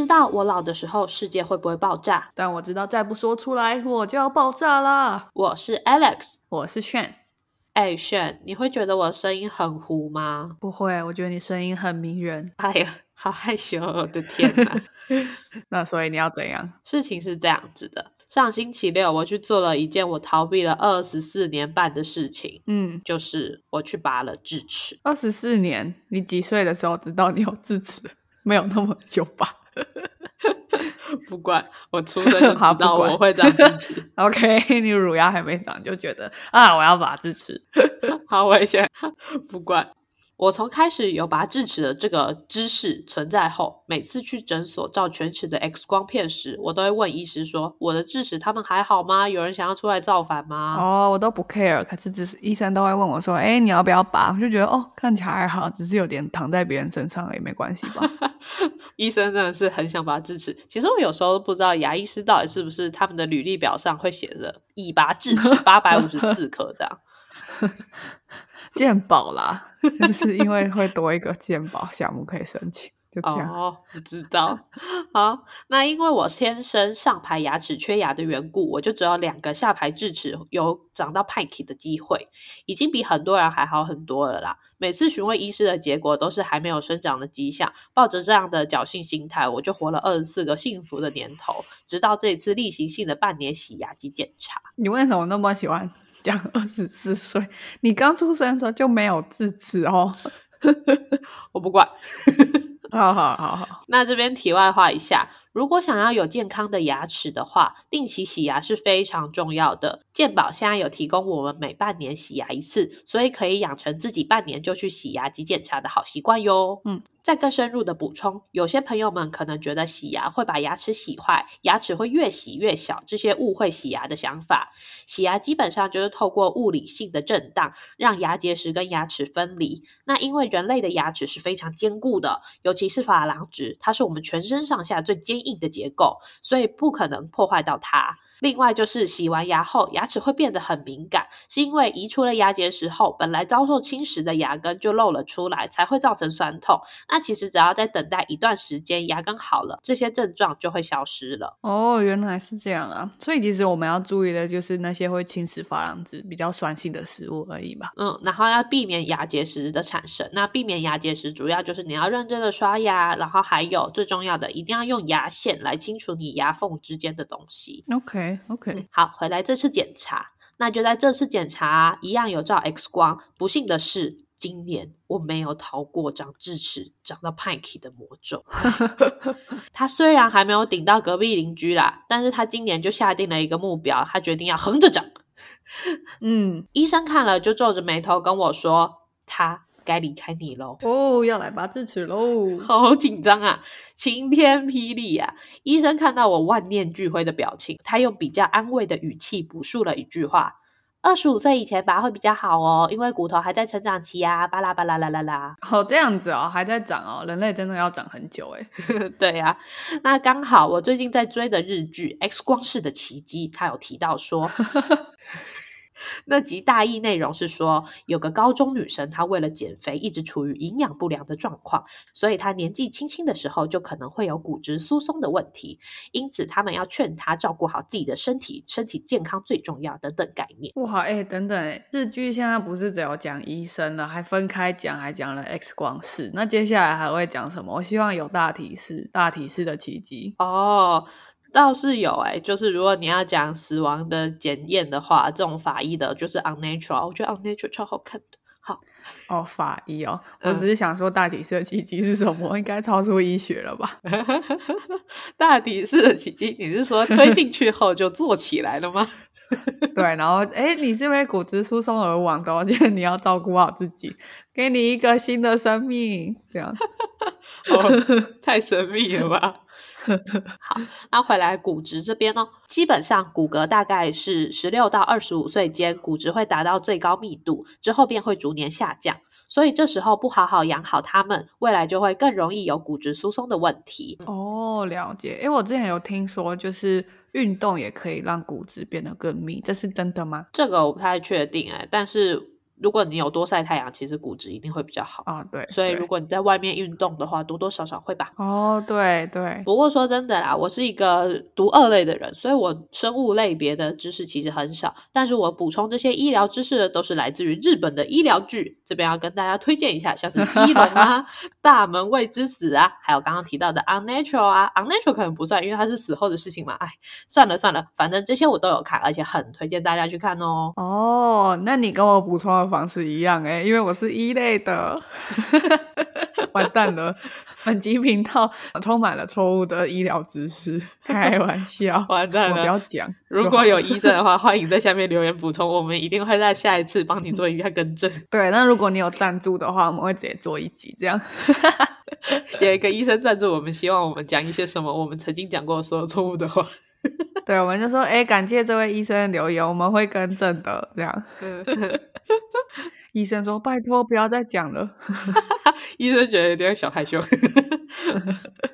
知道我老的时候世界会不会爆炸，但我知道再不说出来我就要爆炸啦。我是 Alex，我是炫。哎，炫，你会觉得我声音很糊吗？不会，我觉得你声音很迷人。哎呀，好害羞，我的天哪！那所以你要怎样？事情是这样子的，上星期六我去做了一件我逃避了二十四年半的事情，嗯，就是我去拔了智齿。二十四年，你几岁的时候知道你有智齿？没有那么久吧？不管我出生就 知道我会长智齿。OK，你乳牙还没长就觉得啊，我要拔智齿，好危险。不管。我从开始有拔智齿的这个知识存在后，每次去诊所照全齿的 X 光片时，我都会问医师说：“我的智齿他们还好吗？有人想要出来造反吗？”哦，我都不 care，可是只是医生都会问我说：“哎，你要不要拔？”我就觉得哦，看起来还好，只是有点躺在别人身上也没关系吧。医生真的是很想拔智齿。其实我有时候都不知道牙医师到底是不是他们的履历表上会写着“已拔智齿八百五十四颗”这样。鉴宝啦，就是因为会多一个鉴宝项目可以申请，就这样。哦，不知道。好，那因为我天生上排牙齿缺牙的缘故，我就只有两个下排智齿有长到派 k 的机会，已经比很多人还好很多了啦。每次询问医师的结果都是还没有生长的迹象，抱着这样的侥幸心态，我就活了二十四个幸福的年头，直到这一次例行性的半年洗牙及检查。你为什么那么喜欢？讲二十四岁，你刚出生的时候就没有智齿哦。我不管，好好好好。那这边题外话一下。如果想要有健康的牙齿的话，定期洗牙是非常重要的。健保现在有提供我们每半年洗牙一次，所以可以养成自己半年就去洗牙及检查的好习惯哟。嗯，再更深入的补充，有些朋友们可能觉得洗牙会把牙齿洗坏，牙齿会越洗越小，这些误会洗牙的想法。洗牙基本上就是透过物理性的震荡，让牙结石跟牙齿分离。那因为人类的牙齿是非常坚固的，尤其是珐琅质，它是我们全身上下最坚。硬的结构，所以不可能破坏到它。另外就是洗完牙后，牙齿会变得很敏感，是因为移除了牙结石后，本来遭受侵蚀的牙根就露了出来，才会造成酸痛。那其实只要再等待一段时间，牙根好了，这些症状就会消失了。哦，原来是这样啊！所以其实我们要注意的就是那些会侵蚀珐琅质、比较酸性的食物而已吧。嗯，然后要避免牙结石的产生。那避免牙结石，主要就是你要认真的刷牙，然后还有最重要的，一定要用牙线来清除你牙缝之间的东西。OK。OK，好，回来这次检查，那就在这次检查一样有照 X 光。不幸的是，今年我没有逃过长智齿、长到派 k 的魔咒。他虽然还没有顶到隔壁邻居啦，但是他今年就下定了一个目标，他决定要横着长。嗯，医生看了就皱着眉头跟我说，他。该离开你喽！哦，要来拔智齿喽！好紧张啊，晴天霹雳啊！医生看到我万念俱灰的表情，他用比较安慰的语气补述了一句话：“二十五岁以前拔会比较好哦，因为骨头还在成长期啊！”巴拉巴拉啦啦啦！哦，这样子哦，还在长哦，人类真的要长很久哎。对呀，那刚好我最近在追的日剧《X 光式的奇迹》，他有提到说。那集大意内容是说，有个高中女生，她为了减肥，一直处于营养不良的状况，所以她年纪轻轻的时候就可能会有骨质疏松的问题。因此，他们要劝她照顾好自己的身体，身体健康最重要等等概念。哇，哎，等等，日剧现在不是只有讲医生了，还分开讲，还讲了 X 光室。那接下来还会讲什么？我希望有大提示，大提示的奇迹哦。倒是有哎，就是如果你要讲死亡的检验的话，这种法医的就是 unnatural，我觉得 unnatural 超好看的。好哦，法医哦，我只是想说大体式的奇迹是什么？应该超出医学了吧？大体式的奇迹，你是说推进去后就做起来了吗？对，然后哎，你是因为骨质疏松而亡的，我觉得你要照顾好自己，给你一个新的生命，这样 太神秘了吧？好，那回来骨质这边呢，基本上骨骼大概是十六到二十五岁间，骨质会达到最高密度，之后便会逐年下降。所以这时候不好好养好它们，未来就会更容易有骨质疏松的问题。哦，了解。因为我之前有听说，就是运动也可以让骨质变得更密，这是真的吗？这个我不太确定哎，但是。如果你有多晒太阳，其实骨质一定会比较好。啊，对，所以如果你在外面运动的话，多多少少会吧。哦，对对，不过说真的啦，我是一个读二类的人，所以我生物类别的知识其实很少。但是我补充这些医疗知识的都是来自于日本的医疗剧，这边要跟大家推荐一下，像是《医龙》啊、《大门未知死》啊，还有刚刚提到的《Unnatural》啊，《Unnatural》可能不算，因为它是死后的事情嘛。哎，算了算了，反正这些我都有看，而且很推荐大家去看哦。哦，那你跟我补充的方式一样哎，因为我是一类的，完蛋了，本集频道充满了错误的医疗知识，开玩笑，完蛋了不要了！讲。如果有医生的话，欢迎在下面留言补充，我们一定会在下一次帮你做一下更正。对，那如果你有赞助的话，我们会直接做一集这样。有一个医生赞助我们，希望我们讲一些什么我们曾经讲过所有错误的话。对，我们就说，哎，感谢这位医生留言，我们会更正的。这样，嗯 医生说，拜托不要再讲了。医生觉得有点小害羞。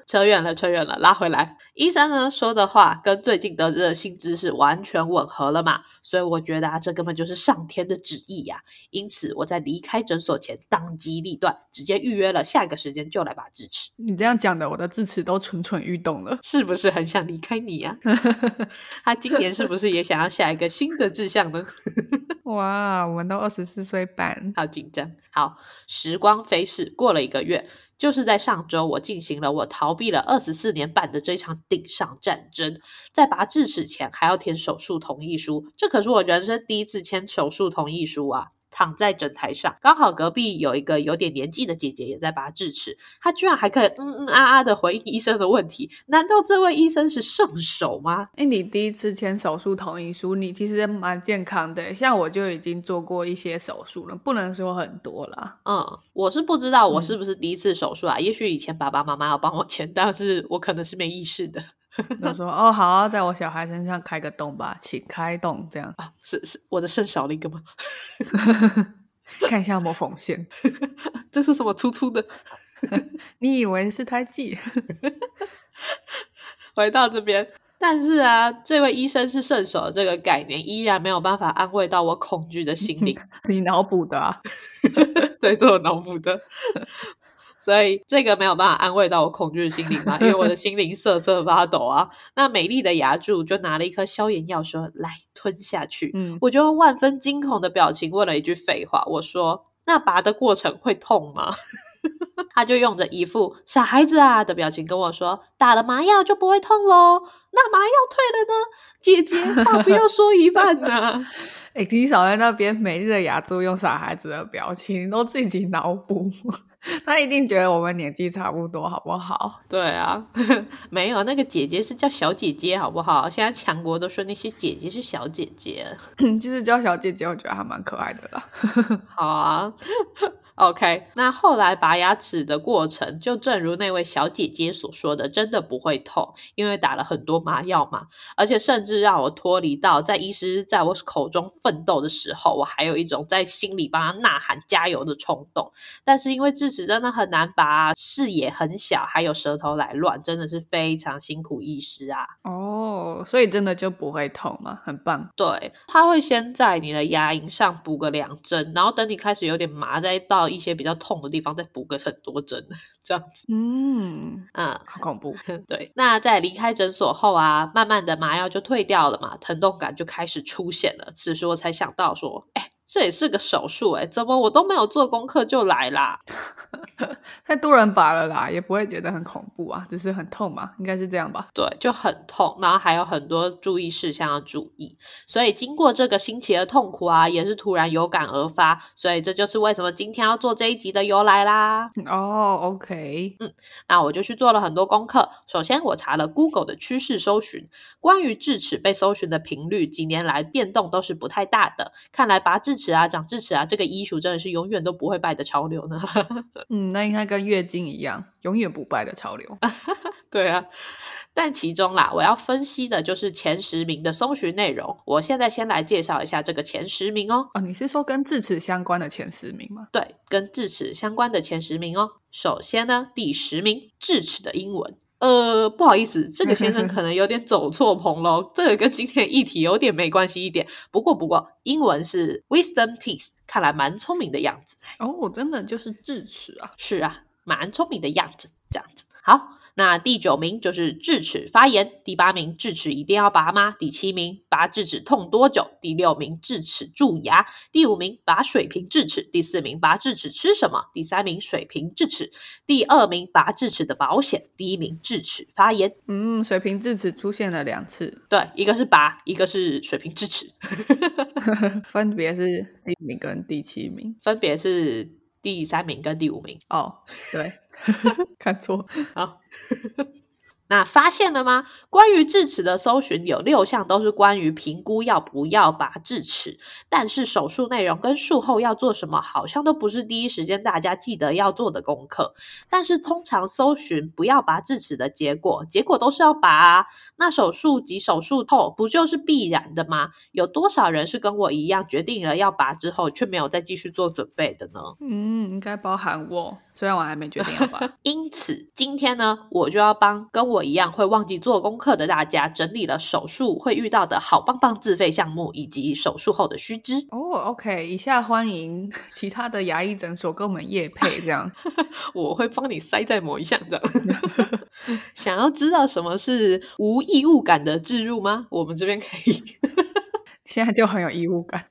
扯远了，扯远了，拉回来。医生呢说的话跟最近得知的新知识完全吻合了嘛，所以我觉得啊，这根本就是上天的旨意呀、因此，我在离开诊所前当机立断，直接预约了下一个时间就来拔智齿。你这样讲的，我的智齿都蠢蠢欲动了。是不是很想离开你呀、他今年是不是也想要下一个新的志向呢？哇，我们都二十四岁半，好紧张。好，时光飞逝，过了一个月，就是在上周，我进行了我逃避了二十四年半的这场顶上战争。在拔智齿前，还要填手术同意书，这可是我人生第一次签手术同意书啊！躺在诊台上，刚好隔壁有一个有点年纪的姐姐也在拔智齿，她居然还可以嗯嗯啊啊的回应医生的问题。难道这位医生是圣手吗？哎，你第一次签手术同意书，你其实蛮健康的。像我就已经做过一些手术了，不能说很多了。嗯，我是不知道我嗯是不是第一次手术啊？也许以前爸爸妈妈要帮我签，但是我可能是没意识的就说哦，好啊，在我小孩身上开个洞吧，请开洞，这样啊。是是，我的肾少了一个吗？看一下有没有缝线。这是什么粗粗的？你以为是胎记？回到这边，但是啊，这位医生是圣手的这个概念，依然没有办法安慰到我恐惧的心灵。你脑补的啊？对，这我脑补的。所以这个没有办法安慰到我恐惧的心灵嘛，因为我的心灵瑟瑟发抖啊。那美丽的牙柱就拿了一颗消炎药说：“来吞下去。”嗯，我就用万分惊恐的表情问了一句废话，我说：“那拔的过程会痛吗？” 他就用着一副傻孩子啊的表情跟我说：“打了麻药就不会痛喽。那麻药退了呢？姐姐，话不要说一半呢、哎、你少在那边每日的牙珠用傻孩子的表情，你都自己脑补，他一定觉得我们年纪差不多，好不好？对啊，没有那个姐姐是叫小姐姐，好不好？现在强国都说那些姐姐是小姐姐。其 实叫小姐姐，我觉得还蛮可爱的啦。好啊，OK。那后来拔牙齿的过程，就正如那位小姐姐所说的，真的不会痛，因为打了很多麻药嘛，而且甚至让我脱离到在医师在我口中奋斗的时候，我还有一种在心里帮他呐喊加油的冲动。但是因为智齿真的很难拔，视野很小，还有舌头来乱，真的是非常辛苦医师啊。哦，所以真的就不会痛嘛，很棒。对，他会先在你的牙龈上补个两针，然后等你开始有点麻，再到一些比较痛的地方再补个很多针，这样子。嗯，嗯，好恐怖。对。那在离开诊所后啊，慢慢的麻药就退掉了嘛，疼痛感就开始出现了。此时我才想到说，哎，这也是个手术哎，怎么我都没有做功课就来啦？太多人拔了啦，也不会觉得很恐怖啊，只是很痛嘛，应该是这样吧？对，就很痛，然后还有很多注意事项要注意，所以经过这个新奇的痛苦啊，也是突然有感而发，所以这就是为什么今天要做这一集的由来啦。哦，OK，嗯那我就去做了很多功课。首先，我查了 Google 的趋势搜寻，关于智齿被搜寻的频率，几年来变动都是不太大的。看来拔智齿啊、长智齿啊，这个医术真的是永远都不会败的潮流呢。嗯，那应该跟月经一样，永远不败的潮流。对啊，但其中啦，我要分析的就是前十名的搜寻内容。我现在先来介绍一下这个前十名哦。哦，你是说跟智齿相关的前十名吗？对，跟智齿相关的前十名哦。首先呢，第十名，智齿的英文呃，不好意思，这个先生可能有点走错棚喽，这个跟今天议题有点没关系一点。不过不过，英文是 wisdom teeth，看来蛮聪明的样子。哦，真的就是智齿啊。是啊，蛮聪明的样子，这样子。好。那第九名就是智齿发炎，第八名智齿一定要拔吗？第七名拔智齿痛多久？第六名智齿蛀牙，第五名拔水平智齿，第四名拔智齿吃什么？第三名水平智齿，第二名拔智齿的保险，第一名智齿发炎。嗯，水平智齿出现了两次，对，一个是拔，一个是水平智齿，分别是第一名跟第七名，分别是第三名跟第五名。哦，对。看错，好。那发现了吗？关于智齿的搜寻有六项都是关于评估要不要拔智齿，但是手术内容跟术后要做什么，好像都不是第一时间大家记得要做的功课。但是通常搜寻不要拔智齿的结果，结果都是要拔。啊。那手术及手术后不就是必然的吗？有多少人是跟我一样决定了要拔之后，却没有再继续做准备的呢？嗯，应该包含我。虽然我还没决定要吧，因此今天呢，我就要帮跟我一样会忘记做功课的大家整理了手术会遇到的好棒棒自费项目以及手术后的须知。哦，OK，以下欢迎其他的牙医诊所跟我们夜配，这样 我会帮你塞在某一项这样。想要知道什么是无异物感的置入吗？我们这边可以，现在就很有异物感。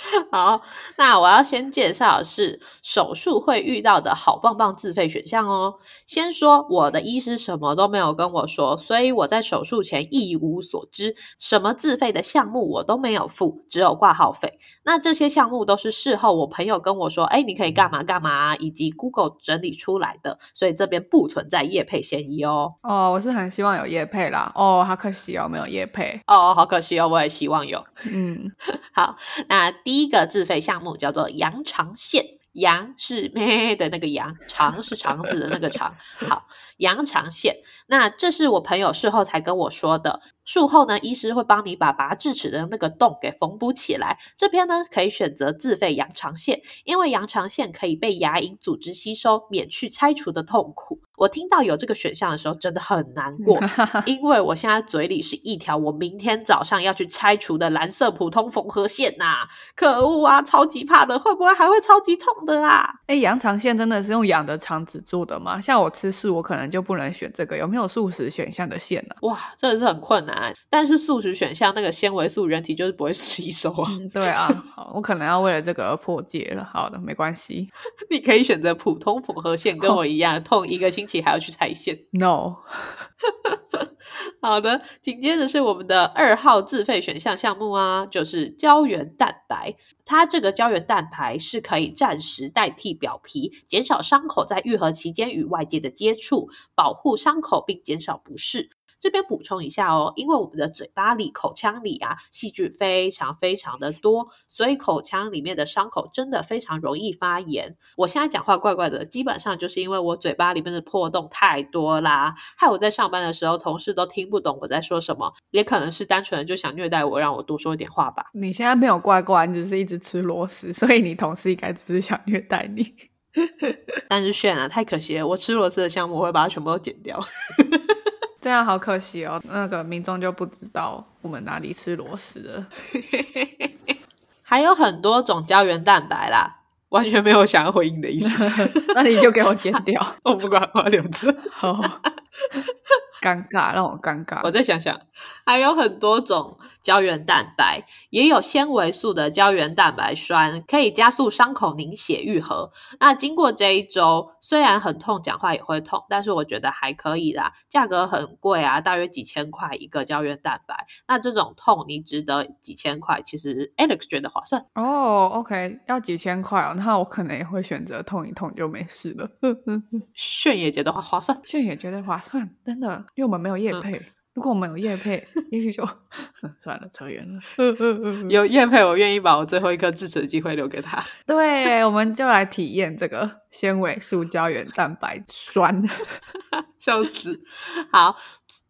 好，那我要先介绍的是手术会遇到的好棒棒自费选项哦。先说我的医师什么都没有跟我说，所以我在手术前一无所知，什么自费的项目我都没有付，只有挂号费。那这些项目都是事后我朋友跟我说，哎，你可以干嘛干嘛，以及 Google 整理出来的，所以这边不存在叶配嫌疑哦。哦，我是很希望有叶配啦。哦，好可惜哦，没有叶配。哦，好可惜哦，我也希望有。嗯，好，那。第一个自费项目叫做羊肠线，羊是咩的那个羊，肠是肠子的那个肠。好，羊肠线，那这是我朋友事后才跟我说的。术后呢，医师会帮你把拔智齿的那个洞给缝补起来。这边呢，可以选择自费羊肠线，因为羊肠线可以被牙龈组织吸收，免去拆除的痛苦。我听到有这个选项的时候，真的很难过，因为我现在嘴里是一条我明天早上要去拆除的蓝色普通缝合线呐！可恶啊，超级怕的，会不会还会超级痛的啊？哎，羊肠线真的是用羊的肠子做的吗？像我吃素，我可能就不能选这个。有没有素食选项的线呢？哇，真的是很困难。但是素食选项那个纤维素，人体就是不会 吸收啊。对啊，好，我可能要为了这个而破戒了。好的，没关系，你可以选择普通缝合线，跟我一样痛一个星期还要去拆线。No，好的，紧接着是我们的二号自费选项项目啊，就是胶原蛋白。它这个胶原蛋白是可以暂时代替表皮，减少伤口在愈合期间与外界的接触，保护伤口并减少不适。这边补充一下哦，因为我们的嘴巴里、口腔里啊，细菌非常非常的多，所以口腔里面的伤口真的非常容易发炎。我现在讲话怪怪的，基本上就是因为我嘴巴里面的破洞太多啦，害我在上班的时候同事都听不懂我在说什么，也可能是单纯的就想虐待我，让我多说一点话吧。你现在没有怪怪，你只是一直吃螺丝，所以你同事应该只是想虐待你。但是炫啊，太可惜了，我吃螺丝的项目我会把它全部都剪掉。这样好可惜哦，那个民众就不知道我们哪里吃螺丝了。还有很多种胶原蛋白啦，完全没有想要回应的意思。那你就给我剪掉，我不管，我要留着。好，尴尬，让我尴尬。我再想想，还有很多种。胶原蛋白也有纤维素的胶原蛋白酸，可以加速伤口凝血愈合。那经过这一周，虽然很痛，讲话也会痛，但是我觉得还可以啦。价格很贵啊，大约几千块一个胶原蛋白。那这种痛你值得几千块？其实 Alex 觉得划算哦。OK，要几千块哦，那我可能也会选择痛一痛就没事了。炫也觉得划划算，炫也觉得划算，真的，因为我们没有叶配。如果我们有叶配，也许就 算了，扯远了。有叶配，我愿意把我最后一颗智齿的机会留给他。对，我们就来体验这个纤维素胶原蛋白酸，笑死。好，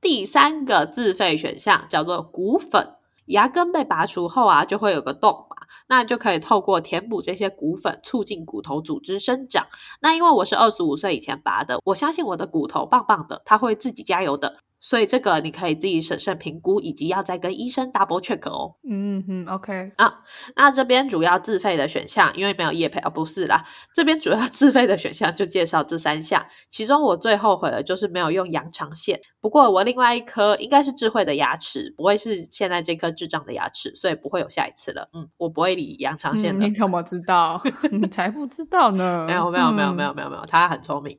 第三个自费选项叫做骨粉。牙根被拔除后啊，就会有个洞嘛。那就可以透过填补这些骨粉，促进骨头组织生长。那因为我是二十五岁以前拔的，我相信我的骨头棒棒的，它会自己加油的。所以这个你可以自己审慎评估，以及要再跟医生 double check 哦。嗯哼，OK 啊，那这边主要自费的选项，因为没有业配啊，不是啦，这边主要自费的选项就介绍这三项，其中我最后悔的就是没有用羊肠线。不过我另外一颗应该是智慧的牙齿，不会是现在这颗智障的牙齿，所以不会有下一次了。嗯，我不会理羊肠线的。你怎么知道？你才不知道呢。没有没有没有没有没有没有，他很聪明。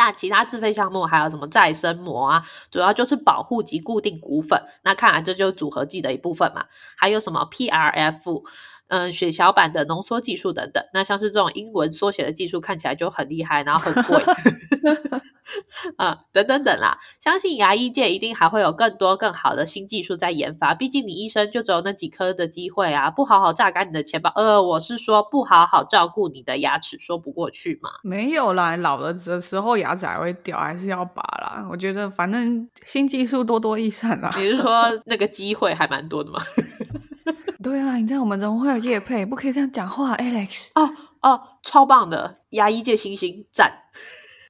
那其他自费项目还有什么再生膜啊？主要就是保护及固定骨粉。那看来这就是组合剂的一部分嘛。还有什么 PRF，嗯，血小板的浓缩技术等等。那像是这种英文缩写的技术看起来就很厉害，然后很贵。啊，等等等啦！相信牙医界一定还会有更多更好的新技术在研发。毕竟你一生就只有那几颗的机会啊，不好好榨干你的钱包，呃，我是说不好好照顾你的牙齿，说不过去嘛。没有啦，老了的时候牙齿还会掉，还是要拔啦。我觉得反正新技术多多益善啦。你是说 那个机会还蛮多的吗？对啊，你知道我们怎么会有叶配？不可以这样讲话，Alex。哦哦，超棒的牙医界星星赞。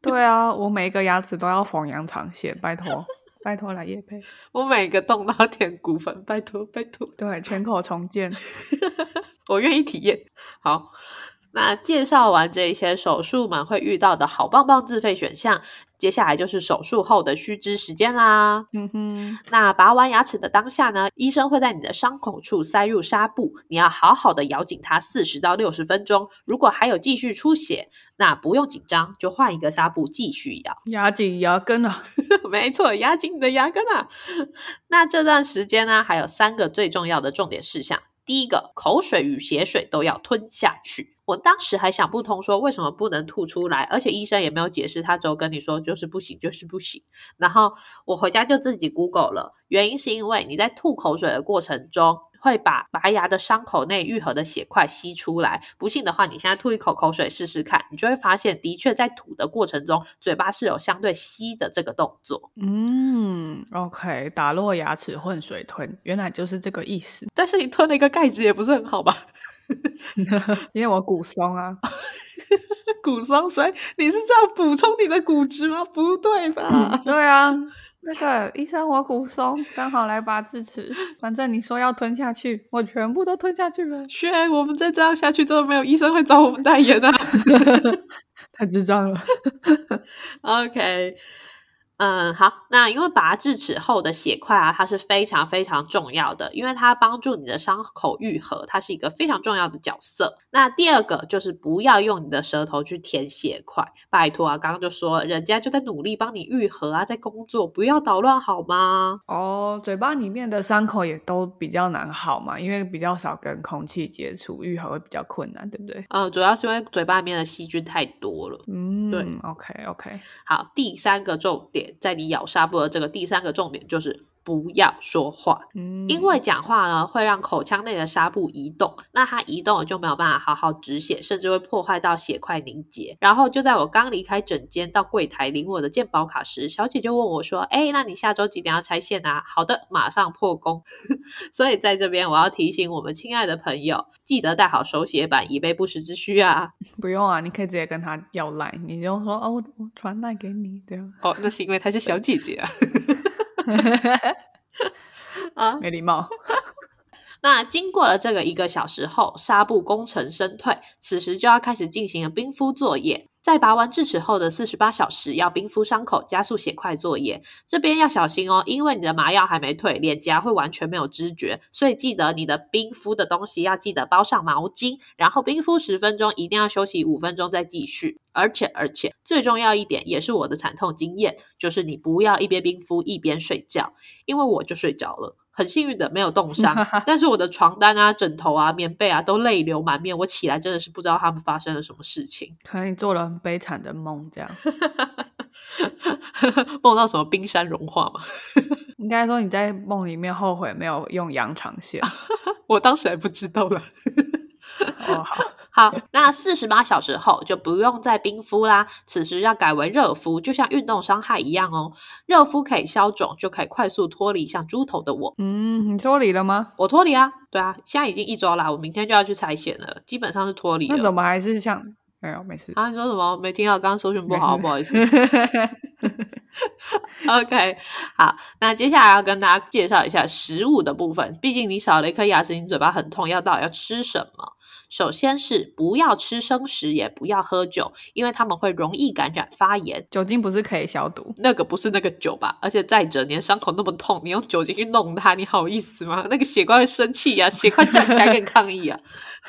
对啊，我每一个牙齿都要缝羊肠线，拜托，拜托来叶配。我每个洞都要填骨粉，拜托，拜托。对，全口重建，我愿意体验。好，那介绍完这些手术们会遇到的好棒棒自费选项。接下来就是手术后的须知时间啦。嗯哼，那拔完牙齿的当下呢，医生会在你的伤口处塞入纱布，你要好好的咬紧它四十到六十分钟。如果还有继续出血，那不用紧张，就换一个纱布继续咬。压紧牙根啊，没错，压紧你的牙根啊。那这段时间呢，还有三个最重要的重点事项。第一个，口水与血水都要吞下去。我当时还想不通，说为什么不能吐出来，而且医生也没有解释，他只有跟你说就是不行，就是不行。然后我回家就自己 Google 了，原因是因为你在吐口水的过程中。会把拔牙的伤口内愈合的血块吸出来。不信的话，你现在吐一口口水试试看，你就会发现，的确在吐的过程中，嘴巴是有相对吸的这个动作。嗯，OK，打落牙齿混水吞，原来就是这个意思。但是你吞了一个钙质也不是很好吧？因为我骨松啊，骨松，所以你是这样补充你的骨质吗？不对吧？对啊。那个医生，我骨松，刚好来拔智齿。反正你说要吞下去，我全部都吞下去了。轩，我们再这样下去，真的没有医生会找我们代言啊！太智障了。OK。嗯，好，那因为拔智齿后的血块啊，它是非常非常重要的，因为它帮助你的伤口愈合，它是一个非常重要的角色。那第二个就是不要用你的舌头去舔血块，拜托啊，刚刚就说人家就在努力帮你愈合啊，在工作，不要捣乱好吗？哦，嘴巴里面的伤口也都比较难好嘛，因为比较少跟空气接触，愈合会比较困难，对不对？嗯，主要是因为嘴巴里面的细菌太多了。嗯，对，OK OK，好，第三个重点。在你咬纱布的这个第三个重点就是。不要说话，因为讲话呢会让口腔内的纱布移动，那它移动了就没有办法好好止血，甚至会破坏到血块凝结。然后就在我刚离开诊间到柜台领我的健保卡时，小姐就问我说：“哎，那你下周几点要拆线啊？”好的，马上破功。所以在这边我要提醒我们亲爱的朋友，记得带好手写板，以备不时之需啊！不用啊，你可以直接跟他要赖，你就说哦，我传赖给你的。哦，那是因为她是小姐姐啊。啊，没礼貌。那经过了这个一个小时后，纱布功成身退，此时就要开始进行冰敷作业。在拔完智齿后的四十八小时，要冰敷伤口，加速血块作业。这边要小心哦，因为你的麻药还没退，脸颊会完全没有知觉，所以记得你的冰敷的东西要记得包上毛巾，然后冰敷十分钟，一定要休息五分钟再继续。而且而且最重要一点，也是我的惨痛经验，就是你不要一边冰敷一边睡觉，因为我就睡着了。很幸运的没有冻伤，但是我的床单啊、枕头啊、棉被啊都泪流满面。我起来真的是不知道他们发生了什么事情。可能你做了很悲惨的梦，这样 梦到什么冰山融化吗？应该说你在梦里面后悔没有用羊肠线。我当时还不知道了。哦，好。好，那四十八小时后就不用再冰敷啦，此时要改为热敷，就像运动伤害一样哦。热敷可以消肿，就可以快速脱离像猪头的我。嗯，你脱离了吗？我脱离啊，对啊，现在已经一周啦，我明天就要去拆线了，基本上是脱离了。那怎么还是像没有没事？啊，你说什么？没听到？刚刚搜寻不好，不好意思。OK，好，那接下来要跟大家介绍一下食物的部分。毕竟你少了一颗牙齿，你嘴巴很痛，要到底要吃什么？首先是不要吃生食，也不要喝酒，因为他们会容易感染发炎。酒精不是可以消毒？那个不是那个酒吧？而且再者，你的伤口那么痛，你用酒精去弄它，你好意思吗？那个血块会生气呀、血块站起来跟你抗议啊！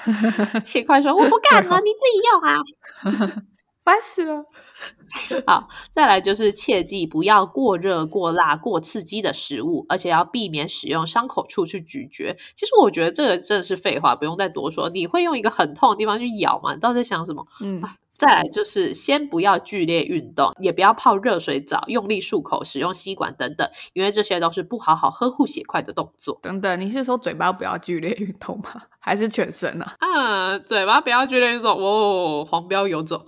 血块说：“我不干了，你自己用啊。”烦死了！好，再来就是切记不要过热、过辣、过刺激的食物，而且要避免使用伤口处去咀嚼。其实我觉得这个真的是废话，不用再多说。你会用一个很痛的地方去咬吗？你到底在想什么？嗯，再来就是先不要剧烈运动，也不要泡热水澡、用力漱口、使用吸管等等，因为这些都是不好好呵护血块的动作。等等，你是说嘴巴不要剧烈运动吗？还是全身啊？啊，嘴巴不要剧烈运动哦，黄标游走。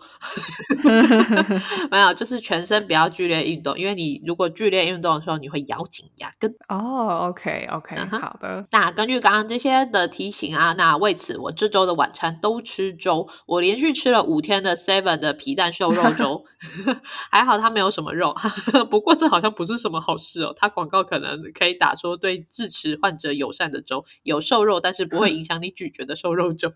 没有，就是全身不要剧烈运动，因为你如果剧烈运动的时候，你会咬紧牙根。哦，OK OK，、嗯好的。那根据刚刚这些的提醒啊，那为此我这周的晚餐都吃粥，我连续吃了五天的 Seven 的皮蛋瘦肉粥，还好它没有什么肉，不过这好像不是什么好事哦。它广告可能可以打出对智齿患者友善的粥，有瘦肉但是不会影响你咀嚼的瘦肉粥。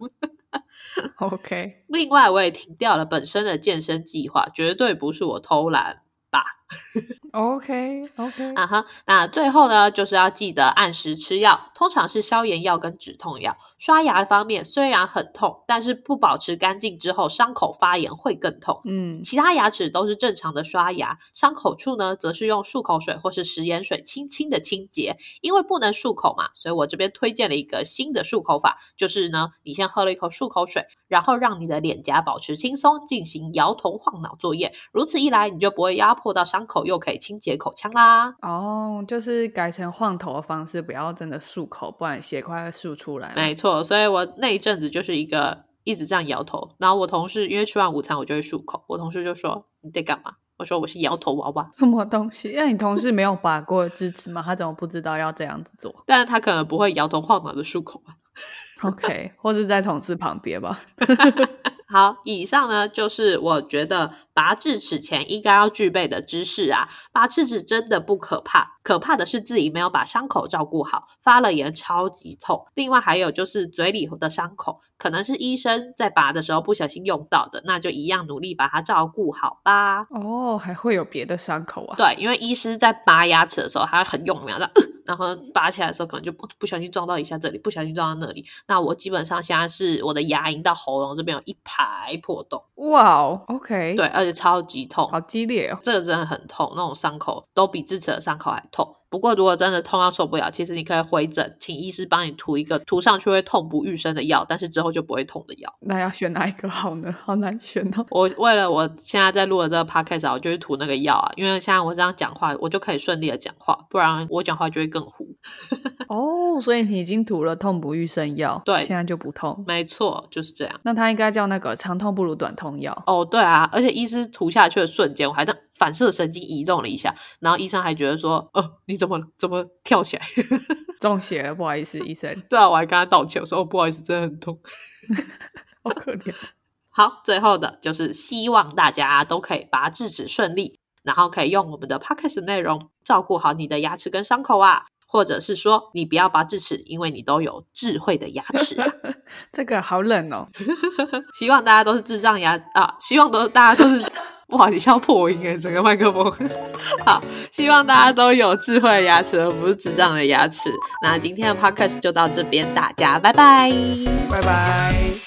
OK，另外，我也停掉了本身的健身计划，绝对不是我偷懒吧。OK OK，啊哈，那最后呢，就是要记得按时吃药，通常是消炎药跟止痛药。刷牙方面虽然很痛，但是不保持干净之后，伤口发炎会更痛。嗯，其他牙齿都是正常的刷牙，伤口处呢，则是用漱口水或是食盐水轻轻的清洁。因为不能漱口嘛，所以我这边推荐了一个新的漱口法，就是呢，你先喝了一口漱口水，然后让你的脸颊保持轻松，进行摇头晃脑作业。如此一来，你就不会压迫到伤口，又可以清洁口腔啦。哦，就是改成晃头的方式，不要真的漱口，不然血块会漱出来嘛。没错，所以我那一阵子就是一个一直这样摇头，然后我同事因为吃完午餐我就会漱口，我同事就说你在干嘛？我说我是摇头娃娃，什么东西？那你同事没有拔过智齿吗？他怎么不知道要这样子做但是他可能不会摇头晃脑的漱口吧。？OK，或是在同事旁边吧。好，以上呢就是我觉得拔智齿前应该要具备的知识啊。拔智齿真的不可怕，可怕的是自己没有把伤口照顾好，发了炎超级痛。另外还有就是嘴里的伤口，可能是医生在拔的时候不小心用到的，那就一样努力把它照顾好吧。哦，还会有别的伤口啊？对，因为医师在拔牙齿的时候，他很用力，然后、呃 然后拔起来的时候可能就不不小心撞到一下这里，不小心撞到那里。那我基本上现在是我的牙龈到喉咙这边有一排破洞，哇哦，OK，对，，而且超级痛，好激烈哦。这个真的很痛，那种伤口都比智齿的伤口还痛。不过如果真的痛到受不了，其实你可以回诊，请医师帮你涂一个涂上去会痛不欲生的药，但是之后就不会痛的药。那要选哪一个好呢？好难选哦。我为了我现在在录的这个 podcast 啊，我就去涂那个药啊，因为现在我这样讲话，我就可以顺利的讲话，不然我讲话就会更糊。哦，所以你已经涂了痛不欲生药，对现在就不痛。没错，就是这样。那它应该叫那个长痛不如短痛药。哦，对啊，而且医师涂下去的瞬间，我还在反射神经移动了一下，然后医生还觉得说，哦，你怎么怎么跳起来？中邪了，不好意思，医生，对啊，我还跟他道歉，我说哦，不好意思，真的很痛。好可怜。好，最后的就是希望大家都可以拔智齿顺利，然后可以用我们的 podcast 内容照顾好你的牙齿跟伤口啊，或者是说你不要拔智齿，因为你都有智慧的牙齿啊。这个好冷哦。希望大家都是智障牙啊，希望都大家都是。不好意思，要破音哎，整个麦克风。好，希望大家都有智慧的牙齿，而不是智障的牙齿。那今天的 podcast 就到这边，大家拜拜。拜拜。